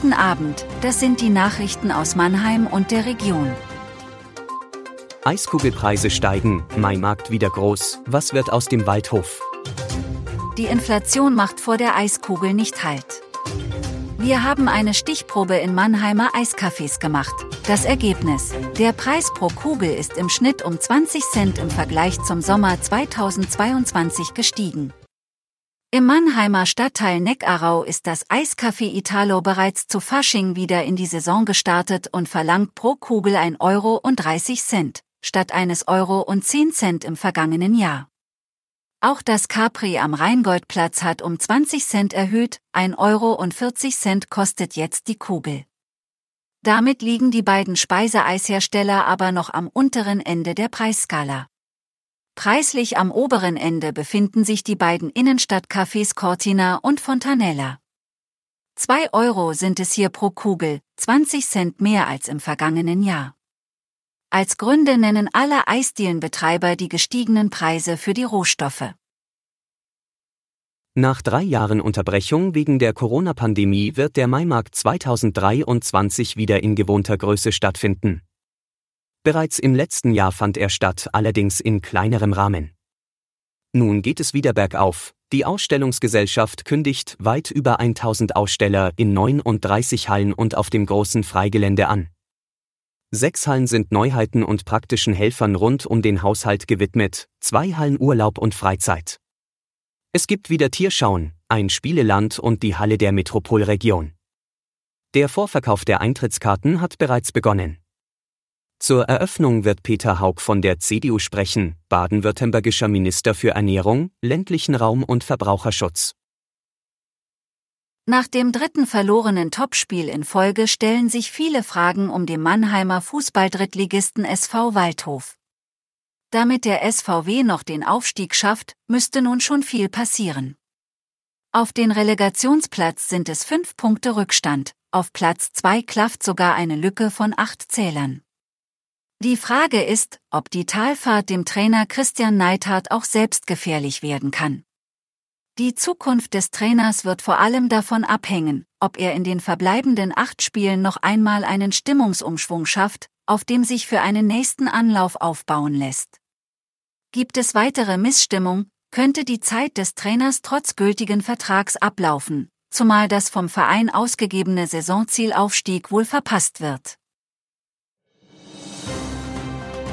Guten Abend, das sind die Nachrichten aus Mannheim und der Region. Eiskugelpreise steigen, Maimarkt wieder groß, was wird aus dem Waldhof? Die Inflation macht vor der Eiskugel nicht Halt. Wir haben eine Stichprobe in Mannheimer Eiscafés gemacht. Das Ergebnis. Der Preis pro Kugel ist im Schnitt um 20 Cent im Vergleich zum Sommer 2022 gestiegen. Im Mannheimer Stadtteil Neckarau ist das Eiscafé Italo bereits zu Fasching wieder in die Saison gestartet und verlangt pro Kugel 1 Euro und 30 Cent, statt eines Euro und 10 Cent im vergangenen Jahr. Auch das Capri am Rheingoldplatz hat um 20 Cent erhöht, 1 Euro und 40 Cent kostet jetzt die Kugel. Damit liegen die beiden Speiseeishersteller aber noch am unteren Ende der Preisskala. Preislich am oberen Ende befinden sich die beiden Innenstadtcafés Cortina und Fontanella. 2 Euro sind es hier pro Kugel, 20 Cent mehr als im vergangenen Jahr. Als Gründe nennen alle Eisdielenbetreiber die gestiegenen Preise für die Rohstoffe. Nach drei Jahren Unterbrechung wegen der Corona-Pandemie wird der Maimarkt 2023 wieder in gewohnter Größe stattfinden. Bereits im letzten Jahr fand er statt, allerdings in kleinerem Rahmen. Nun geht es wieder bergauf. Die Ausstellungsgesellschaft kündigt weit über 1000 Aussteller in 39 Hallen und auf dem großen Freigelände an. Sechs Hallen sind Neuheiten und praktischen Helfern rund um den Haushalt gewidmet, zwei Hallen Urlaub und Freizeit. Es gibt wieder Tierschauen, ein Spieleland und die Halle der Metropolregion. Der Vorverkauf der Eintrittskarten hat bereits begonnen. Zur Eröffnung wird Peter Haug von der CDU sprechen, baden-württembergischer Minister für Ernährung, ländlichen Raum und Verbraucherschutz. Nach dem dritten verlorenen Topspiel in Folge stellen sich viele Fragen um den Mannheimer Fußballdrittligisten SV Waldhof. Damit der SVW noch den Aufstieg schafft, müsste nun schon viel passieren. Auf den Relegationsplatz sind es fünf Punkte Rückstand, auf Platz zwei klafft sogar eine Lücke von acht Zählern. Die Frage ist, ob die Talfahrt dem Trainer Christian Neithardt auch selbst gefährlich werden kann. Die Zukunft des Trainers wird vor allem davon abhängen, ob er in den verbleibenden acht Spielen noch einmal einen Stimmungsumschwung schafft, auf dem sich für einen nächsten Anlauf aufbauen lässt. Gibt es weitere Missstimmung, könnte die Zeit des Trainers trotz gültigen Vertrags ablaufen, zumal das vom Verein ausgegebene Saisonzielaufstieg wohl verpasst wird.